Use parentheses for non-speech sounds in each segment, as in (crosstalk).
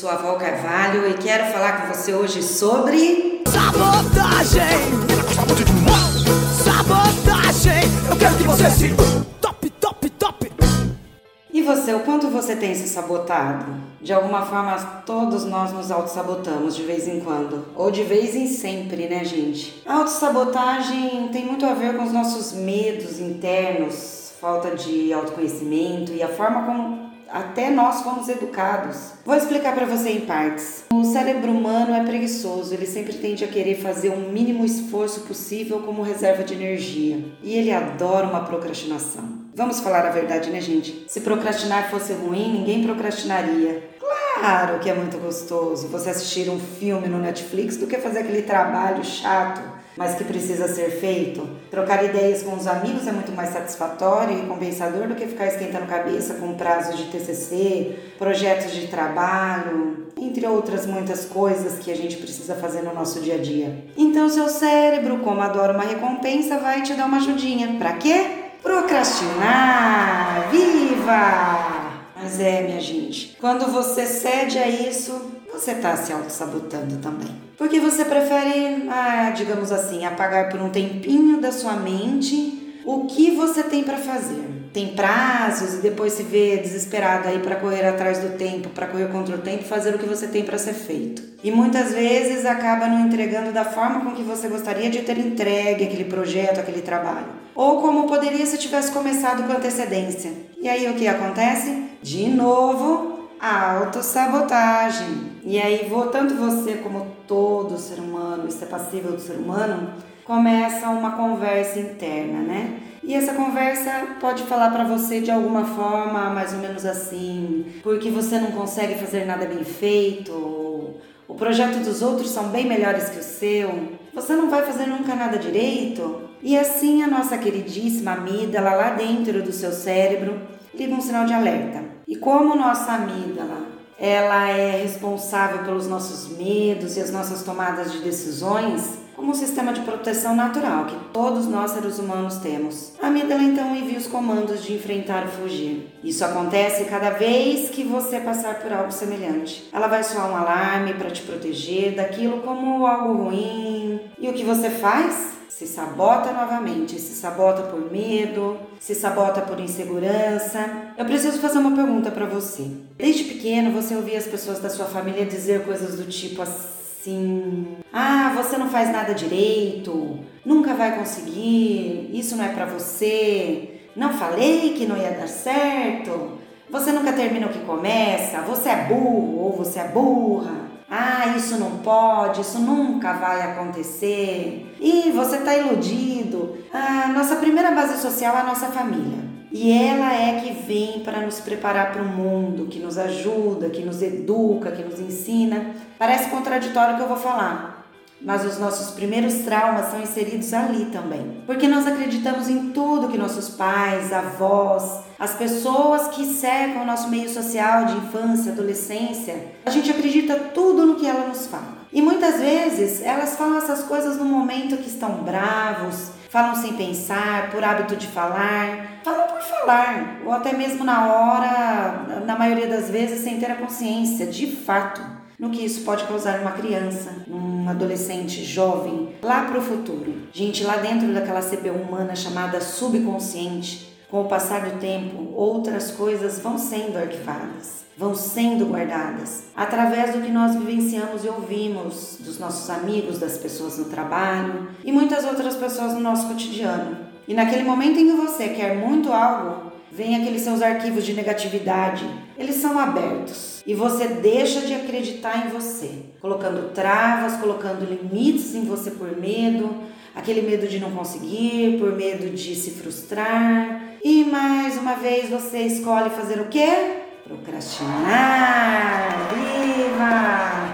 sou a Val Carvalho e quero falar com você hoje sobre. Sabotagem! Sabotagem! Eu quero que você se top, top, top! E você, o quanto você tem se sabotado? De alguma forma, todos nós nos auto-sabotamos de vez em quando. Ou de vez em sempre, né, gente? A autossabotagem tem muito a ver com os nossos medos internos, falta de autoconhecimento e a forma como até nós fomos educados. Vou explicar para você em partes. O cérebro humano é preguiçoso, ele sempre tende a querer fazer o mínimo esforço possível como reserva de energia. E ele adora uma procrastinação. Vamos falar a verdade, né, gente? Se procrastinar fosse ruim, ninguém procrastinaria. Claro que é muito gostoso você assistir um filme no Netflix do que fazer aquele trabalho chato mas que precisa ser feito. Trocar ideias com os amigos é muito mais satisfatório e compensador do que ficar esquentando cabeça com prazos de TCC, projetos de trabalho, entre outras muitas coisas que a gente precisa fazer no nosso dia a dia. Então, seu cérebro, como adora uma recompensa, vai te dar uma ajudinha. Para quê? Procrastinar! Viva! Mas é, minha gente, quando você cede a isso, você está se auto-sabotando também. Porque você prefere, ah, digamos assim, apagar por um tempinho da sua mente o que você tem para fazer. Tem prazos e depois se vê desesperado aí para correr atrás do tempo, para correr contra o tempo, fazer o que você tem para ser feito. E muitas vezes acaba não entregando da forma com que você gostaria de ter entregue aquele projeto, aquele trabalho. Ou como poderia se tivesse começado com antecedência. E aí o que acontece? De novo, a autossabotagem. E aí, tanto você como todo ser humano, isso é passível do ser humano, começa uma conversa interna, né? E essa conversa pode falar para você de alguma forma, mais ou menos assim, porque você não consegue fazer nada bem feito, o projeto dos outros são bem melhores que o seu, você não vai fazer nunca nada direito. E assim a nossa queridíssima amígdala lá dentro do seu cérebro liga um sinal de alerta. E como nossa amígdala, ela é responsável pelos nossos medos e as nossas tomadas de decisões, como um sistema de proteção natural que todos nós seres humanos temos. A amígdala então envia os comandos de enfrentar ou fugir. Isso acontece cada vez que você passar por algo semelhante. Ela vai soar um alarme para te proteger daquilo como algo ruim. E o que você faz? Se sabota novamente, se sabota por medo, se sabota por insegurança. Eu preciso fazer uma pergunta para você. Desde pequeno você ouvia as pessoas da sua família dizer coisas do tipo assim: "Ah, você não faz nada direito, nunca vai conseguir, isso não é para você. Não falei que não ia dar certo. Você nunca termina o que começa, você é burro ou você é burra." Ah, isso não pode, isso nunca vai acontecer. E você está iludido. A nossa primeira base social é a nossa família. E ela é que vem para nos preparar para o mundo, que nos ajuda, que nos educa, que nos ensina. Parece contraditório o que eu vou falar, mas os nossos primeiros traumas são inseridos ali também. Porque nós acreditamos em tudo que nossos pais, avós, as pessoas que cercam o nosso meio social de infância, adolescência, a gente acredita tudo no que ela nos fala. E muitas vezes elas falam essas coisas no momento que estão bravos, falam sem pensar, por hábito de falar, falam por falar, ou até mesmo na hora, na maioria das vezes, sem ter a consciência de fato no que isso pode causar numa criança, num adolescente jovem, lá para o futuro. Gente, lá dentro daquela CPU humana chamada subconsciente, com o passar do tempo, outras coisas vão sendo arquivadas, vão sendo guardadas através do que nós vivenciamos e ouvimos dos nossos amigos, das pessoas no trabalho e muitas outras pessoas no nosso cotidiano. E naquele momento em que você quer muito algo, vem aqueles seus arquivos de negatividade, eles são abertos e você deixa de acreditar em você, colocando travas, colocando limites em você por medo, aquele medo de não conseguir, por medo de se frustrar. E mais uma vez você escolhe fazer o quê? Procrastinar. Viva!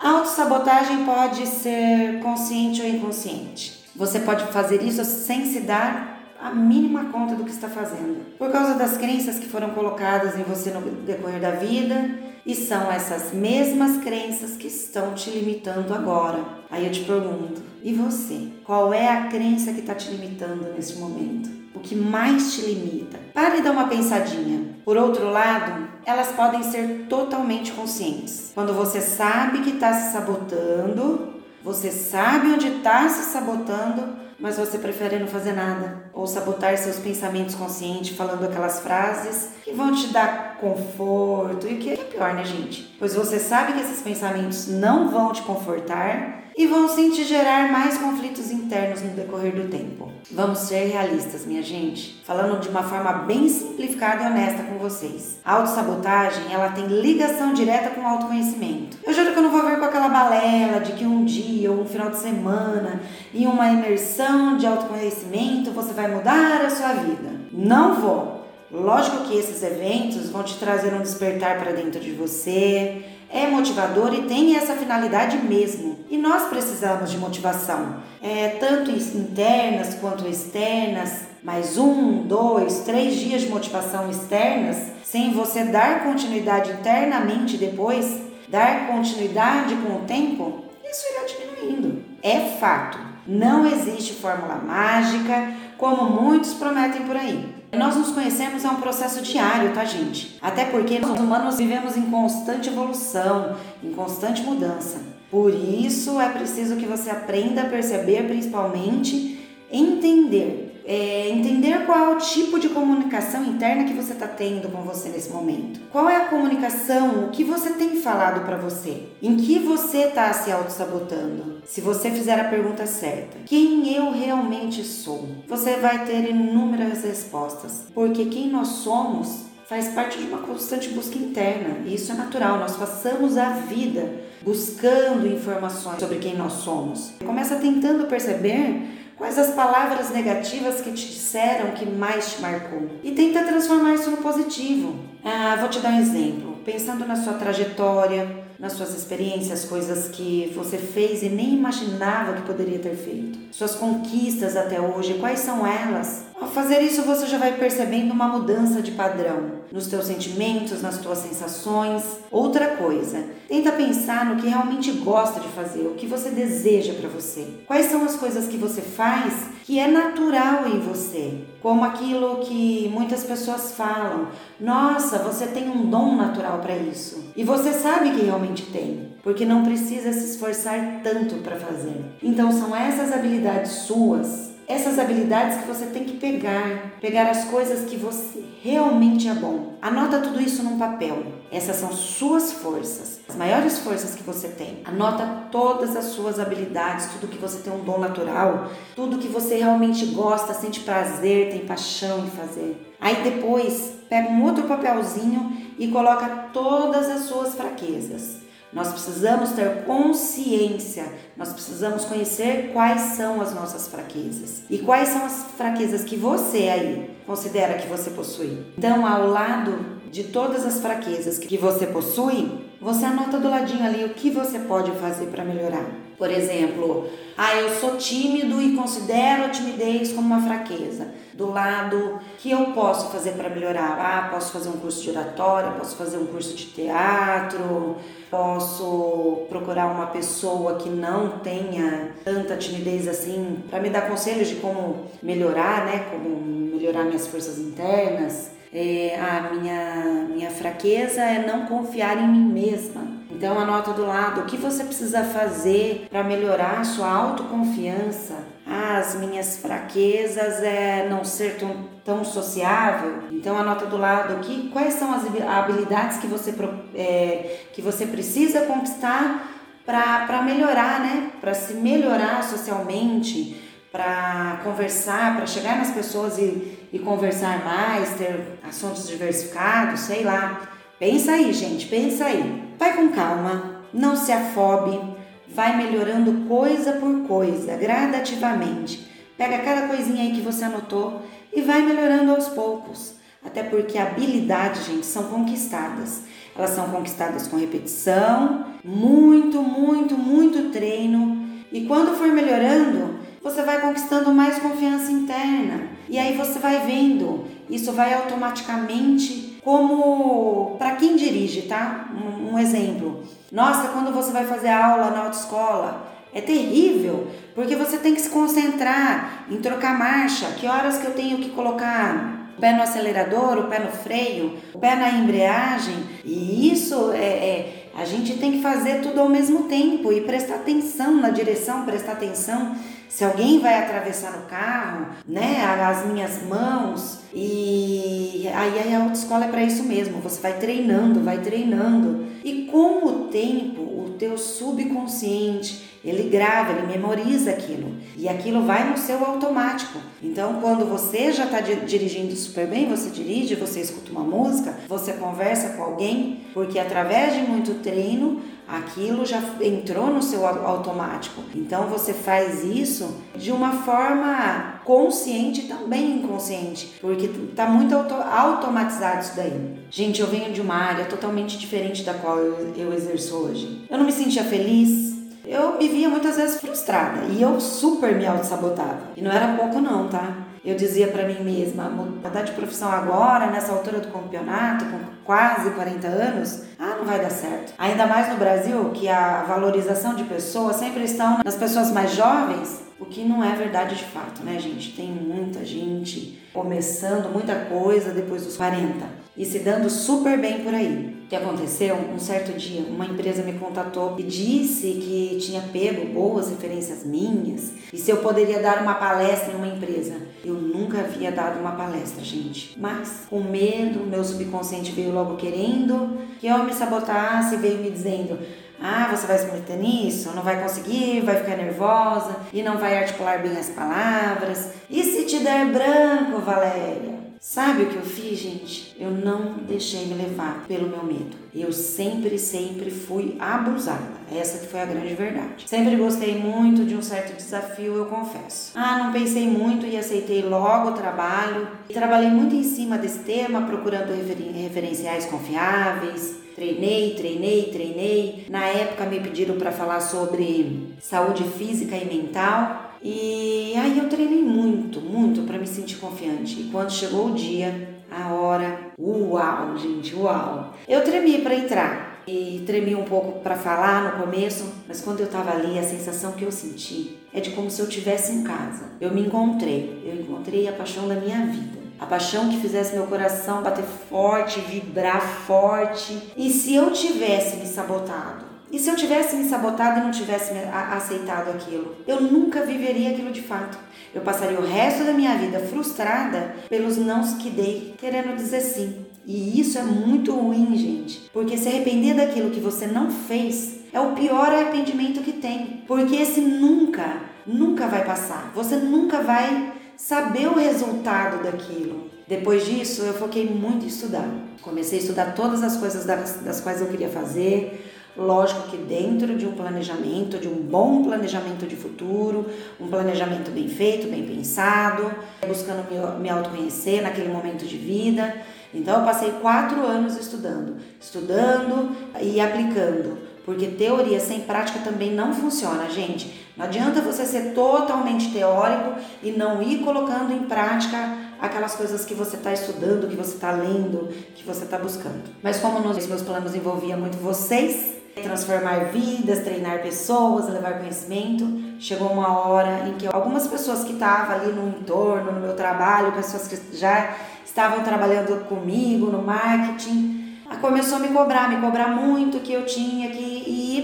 (laughs) Autossabotagem pode ser consciente ou inconsciente. Você pode fazer isso sem se dar a mínima conta do que está fazendo. Por causa das crenças que foram colocadas em você no decorrer da vida, e são essas mesmas crenças que estão te limitando agora. Aí eu te pergunto: e você? Qual é a crença que está te limitando nesse momento? O que mais te limita? Pare e dá uma pensadinha. Por outro lado, elas podem ser totalmente conscientes. Quando você sabe que está se sabotando, você sabe onde está se sabotando, mas você prefere não fazer nada ou sabotar seus pensamentos conscientes falando aquelas frases que vão te dar conforto e que é pior, né, gente? Pois você sabe que esses pensamentos não vão te confortar e vão sim te gerar mais conflitos internos no decorrer do tempo. Vamos ser realistas, minha gente. Falando de uma forma bem simplificada e honesta com vocês. A autossabotagem, ela tem ligação direta com o autoconhecimento. Eu juro que eu não vou ver com aquela balela de que um dia ou um final de semana em uma imersão de autoconhecimento você vai mudar a sua vida. Não vou. Lógico que esses eventos vão te trazer um despertar para dentro de você, é motivador e tem essa finalidade mesmo. E nós precisamos de motivação, é, tanto internas quanto externas. Mais um, dois, três dias de motivação externas, sem você dar continuidade internamente depois, dar continuidade com o tempo, isso irá diminuindo. É fato. Não existe fórmula mágica, como muitos prometem por aí. Nós nos conhecemos é um processo diário, tá, gente? Até porque nós humanos vivemos em constante evolução, em constante mudança. Por isso é preciso que você aprenda a perceber, principalmente, entender é, entender qual é o tipo de comunicação interna que você está tendo com você nesse momento. Qual é a comunicação, o que você tem falado para você, em que você está se auto-sabotando. Se você fizer a pergunta certa, quem eu realmente sou, você vai ter inúmeras respostas, porque quem nós somos faz parte de uma constante busca interna e isso é natural. Nós passamos a vida buscando informações sobre quem nós somos. Começa tentando perceber Quais as palavras negativas que te disseram que mais te marcou? E tenta transformar isso no positivo. Ah, vou te dar um exemplo. Pensando na sua trajetória, nas suas experiências, coisas que você fez e nem imaginava que poderia ter feito. Suas conquistas até hoje, quais são elas? Ao fazer isso, você já vai percebendo uma mudança de padrão nos teus sentimentos, nas tuas sensações. Outra coisa, tenta pensar no que realmente gosta de fazer, o que você deseja para você. Quais são as coisas que você faz que é natural em você? Como aquilo que muitas pessoas falam: "Nossa, você tem um dom natural para isso". E você sabe que realmente tem, porque não precisa se esforçar tanto para fazer. Então são essas habilidades suas essas habilidades que você tem que pegar, pegar as coisas que você realmente é bom. Anota tudo isso num papel. Essas são suas forças, as maiores forças que você tem. Anota todas as suas habilidades, tudo que você tem um dom natural, tudo que você realmente gosta, sente prazer, tem paixão em fazer. Aí depois pega um outro papelzinho e coloca todas as suas fraquezas nós precisamos ter consciência, nós precisamos conhecer quais são as nossas fraquezas e quais são as fraquezas que você aí considera que você possui. Então, ao lado de todas as fraquezas que você possui, você anota do ladinho ali o que você pode fazer para melhorar. Por exemplo, ah, eu sou tímido e considero a timidez como uma fraqueza. Do lado que eu posso fazer para melhorar? Ah, posso fazer um curso de oratória, posso fazer um curso de teatro, posso procurar uma pessoa que não tenha tanta timidez assim para me dar conselhos de como melhorar, né? Como melhorar minhas forças internas. É, a minha, minha fraqueza é não confiar em mim mesma. Então anota do lado o que você precisa fazer para melhorar a sua autoconfiança. Ah, as minhas fraquezas é não ser tão, tão sociável. Então anota do lado que quais são as habilidades que você, é, que você precisa conquistar para melhorar, né? Para se melhorar socialmente para conversar, para chegar nas pessoas e, e conversar mais, ter assuntos diversificados, sei lá. Pensa aí, gente, pensa aí. Vai com calma, não se afobe, vai melhorando coisa por coisa, gradativamente. Pega cada coisinha aí que você anotou e vai melhorando aos poucos. Até porque habilidades, gente, são conquistadas. Elas são conquistadas com repetição, muito, muito, muito treino. E quando for melhorando, você vai conquistando mais confiança interna. E aí você vai vendo, isso vai automaticamente como para quem dirige, tá? Um, um, exemplo. Nossa, quando você vai fazer aula na autoescola, é terrível, porque você tem que se concentrar em trocar marcha, que horas que eu tenho que colocar o pé no acelerador, o pé no freio, o pé na embreagem. E isso é, é a gente tem que fazer tudo ao mesmo tempo e prestar atenção na direção, prestar atenção se alguém vai atravessar no carro, né, as minhas mãos, e aí a autoescola é para isso mesmo, você vai treinando, vai treinando. E com o tempo, o teu subconsciente, ele grava, ele memoriza aquilo. E aquilo vai no seu automático. Então, quando você já está dirigindo super bem, você dirige, você escuta uma música, você conversa com alguém, porque através de muito treino, aquilo já entrou no seu automático. Então você faz isso de uma forma consciente e também inconsciente, porque está muito auto automatizado isso daí. Gente, eu venho de uma área totalmente diferente da qual eu, eu exerço hoje. Eu não me sentia feliz, eu me via muitas vezes frustrada e eu super me auto-sabotava. E não era pouco não, tá? Eu dizia para mim mesma, mudar de profissão agora, nessa altura do campeonato, com quase 40 anos, ah, não vai dar certo. Ainda mais no Brasil, que a valorização de pessoas sempre estão nas pessoas mais jovens, o que não é verdade de fato, né, gente? Tem muita gente começando muita coisa depois dos 40 e se dando super bem por aí. O que aconteceu? Um certo dia, uma empresa me contatou e disse que tinha pego boas referências minhas e se eu poderia dar uma palestra em uma empresa. Eu nunca havia dado uma palestra, gente. Mas, com medo, meu subconsciente veio logo querendo que eu me sabotasse, veio me dizendo: ah, você vai se meter nisso? Não vai conseguir, vai ficar nervosa e não vai articular bem as palavras. E se te der branco, Valéria? Sabe o que eu fiz, gente? Eu não deixei me levar pelo meu medo. Eu sempre, sempre fui abusada. Essa que foi a grande verdade. Sempre gostei muito de um certo desafio, eu confesso. Ah, não pensei muito e aceitei logo o trabalho. E trabalhei muito em cima desse tema, procurando referenciais confiáveis, Treinei, treinei, treinei. Na época me pediram para falar sobre saúde física e mental. E aí eu treinei muito, muito para me sentir confiante. E quando chegou o dia, a hora, uau, gente, uau. Eu tremi para entrar e tremi um pouco para falar no começo, mas quando eu estava ali, a sensação que eu senti é de como se eu estivesse em casa. Eu me encontrei, eu encontrei a paixão da minha vida a paixão que fizesse meu coração bater forte, vibrar forte. E se eu tivesse me sabotado? E se eu tivesse me sabotado e não tivesse aceitado aquilo? Eu nunca viveria aquilo de fato. Eu passaria o resto da minha vida frustrada pelos nãos que dei, querendo dizer sim. E isso é muito ruim, gente, porque se arrepender daquilo que você não fez é o pior arrependimento que tem, porque esse nunca, nunca vai passar. Você nunca vai saber o resultado daquilo. Depois disso, eu foquei muito em estudar. Comecei a estudar todas as coisas das, quais eu queria fazer. Lógico que dentro de um planejamento, de um bom planejamento de futuro, um planejamento bem feito, bem pensado, buscando me, autoconhecer naquele momento de vida. Então, eu passei quatro anos estudando, estudando e aplicando porque teoria sem prática também não funciona, gente. Não adianta você ser totalmente teórico e não ir colocando em prática aquelas coisas que você está estudando, que você está lendo, que você está buscando. Mas como nos meus planos envolvia muito vocês, transformar vidas, treinar pessoas, levar conhecimento, chegou uma hora em que algumas pessoas que estavam ali no entorno, no meu trabalho, pessoas que já estavam trabalhando comigo no marketing, começou a me cobrar, me cobrar muito que eu tinha que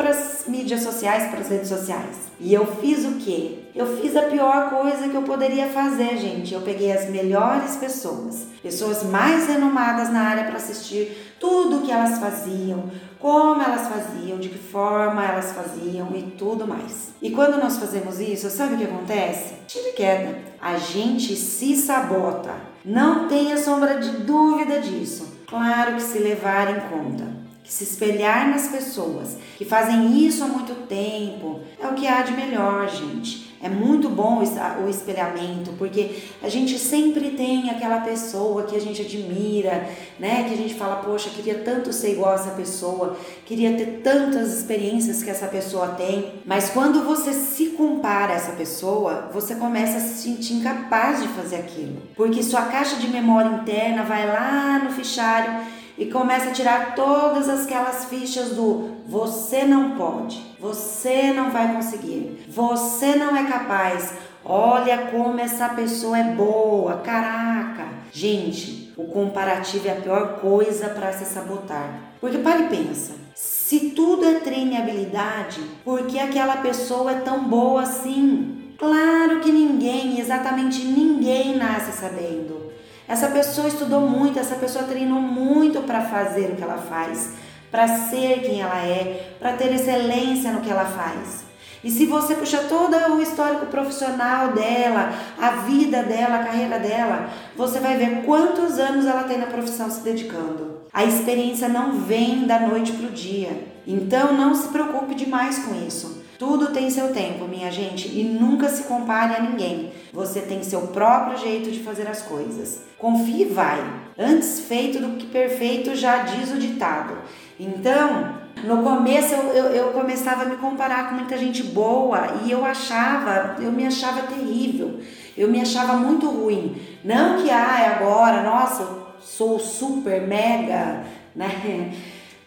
para as mídias sociais, para as redes sociais. E eu fiz o quê? Eu fiz a pior coisa que eu poderia fazer, gente. Eu peguei as melhores pessoas, pessoas mais renomadas na área para assistir tudo o que elas faziam, como elas faziam, de que forma elas faziam e tudo mais. E quando nós fazemos isso, sabe o que acontece? Tira queda. A gente se sabota. Não tenha sombra de dúvida disso. Claro que se levar em conta, se espelhar nas pessoas que fazem isso há muito tempo é o que há de melhor, gente. É muito bom o espelhamento, porque a gente sempre tem aquela pessoa que a gente admira, né? Que a gente fala, poxa, queria tanto ser igual a essa pessoa, queria ter tantas experiências que essa pessoa tem. Mas quando você se compara a essa pessoa, você começa a se sentir incapaz de fazer aquilo, porque sua caixa de memória interna vai lá no fichário e começa a tirar todas aquelas fichas do você não pode, você não vai conseguir, você não é capaz, Olha como essa pessoa é boa, caraca. Gente, o comparativo é a pior coisa para se sabotar. Porque para e pensa, se tudo é treino e habilidade, por que aquela pessoa é tão boa assim? Claro que ninguém, exatamente ninguém nasce sabendo. Essa pessoa estudou muito, essa pessoa treinou muito para fazer o que ela faz, para ser quem ela é, para ter excelência no que ela faz. E se você puxar todo o histórico profissional dela, a vida dela, a carreira dela, você vai ver quantos anos ela tem na profissão se dedicando. A experiência não vem da noite para o dia. Então não se preocupe demais com isso. Tudo tem seu tempo, minha gente, e nunca se compare a ninguém. Você tem seu próprio jeito de fazer as coisas. Confie e vai. Antes feito do que perfeito, já diz o ditado. Então, no começo eu, eu, eu, começava a me comparar com muita gente boa e eu achava, eu me achava terrível, eu me achava muito ruim. Não que ah, agora, nossa, eu sou super mega, né?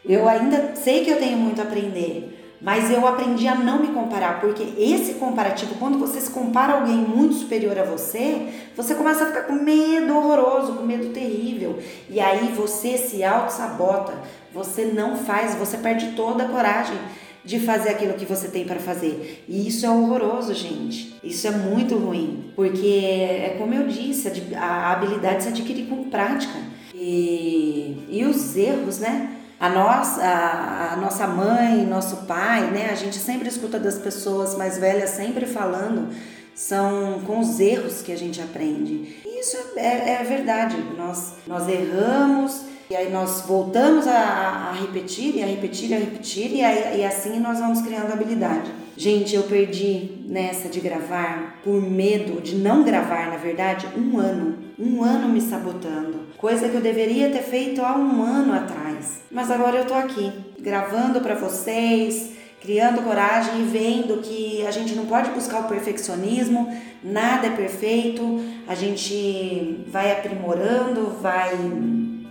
Eu ainda sei que eu tenho muito a aprender, mas eu aprendi a não me comparar, porque esse comparativo, quando você se compara a alguém muito superior a você, você começa a ficar com medo horroroso, com medo terrível. E aí você se auto-sabota, você não faz, você perde toda a coragem de fazer aquilo que você tem para fazer. E isso é horroroso, gente. Isso é muito ruim, porque é como eu disse, a habilidade se adquire com prática. E, e os erros, né? A nossa, a, a, nossa mãe, nosso pai, né? A gente sempre escuta das pessoas mais velhas sempre falando, são com os erros que a gente aprende. E isso é, é verdade. Nós, nós erramos e aí nós voltamos a, a repetir, e a repetir, e a repetir, e, aí, e assim nós vamos criando habilidade. Gente, eu perdi nessa de gravar, por medo de não gravar, na verdade, um ano. Um ano me sabotando. Coisa que eu deveria ter feito há um ano atrás. Mas agora eu tô aqui, gravando para vocês, criando coragem e vendo que a gente não pode buscar o perfeccionismo, nada é perfeito, a gente vai aprimorando, vai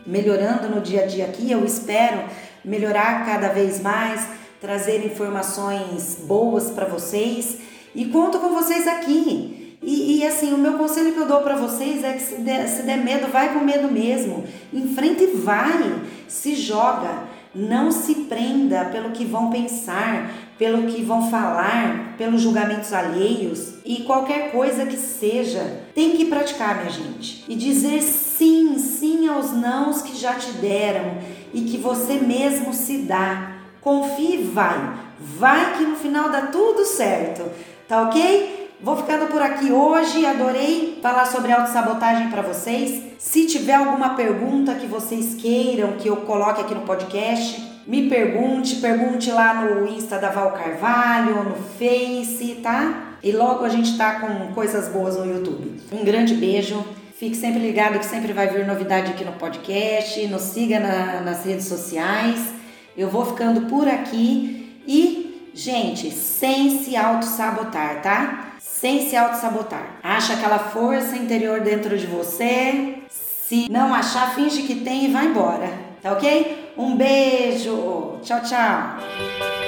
melhorando no dia a dia aqui. Eu espero melhorar cada vez mais, trazer informações boas para vocês e conto com vocês aqui. E, e, assim, o meu conselho que eu dou para vocês é que se der, se der medo, vai com medo mesmo. Enfrenta e vai, se joga. Não se prenda pelo que vão pensar, pelo que vão falar, pelos julgamentos alheios e qualquer coisa que seja. Tem que praticar, minha gente, e dizer sim, sim aos nãos que já te deram e que você mesmo se dá. Confie e vai. Vai que no final dá tudo certo. Tá ok? Vou ficando por aqui hoje. Adorei falar sobre autossabotagem para vocês. Se tiver alguma pergunta que vocês queiram que eu coloque aqui no podcast, me pergunte, pergunte lá no Insta da Val Carvalho, no Face, tá? E logo a gente tá com coisas boas no YouTube. Um grande beijo. Fique sempre ligado que sempre vai vir novidade aqui no podcast. Nos siga na, nas redes sociais. Eu vou ficando por aqui e, gente, sem se auto-sabotar, tá? Sem se auto-sabotar. Acha aquela força interior dentro de você. Se não achar, finge que tem e vai embora. Tá ok? Um beijo. Tchau, tchau.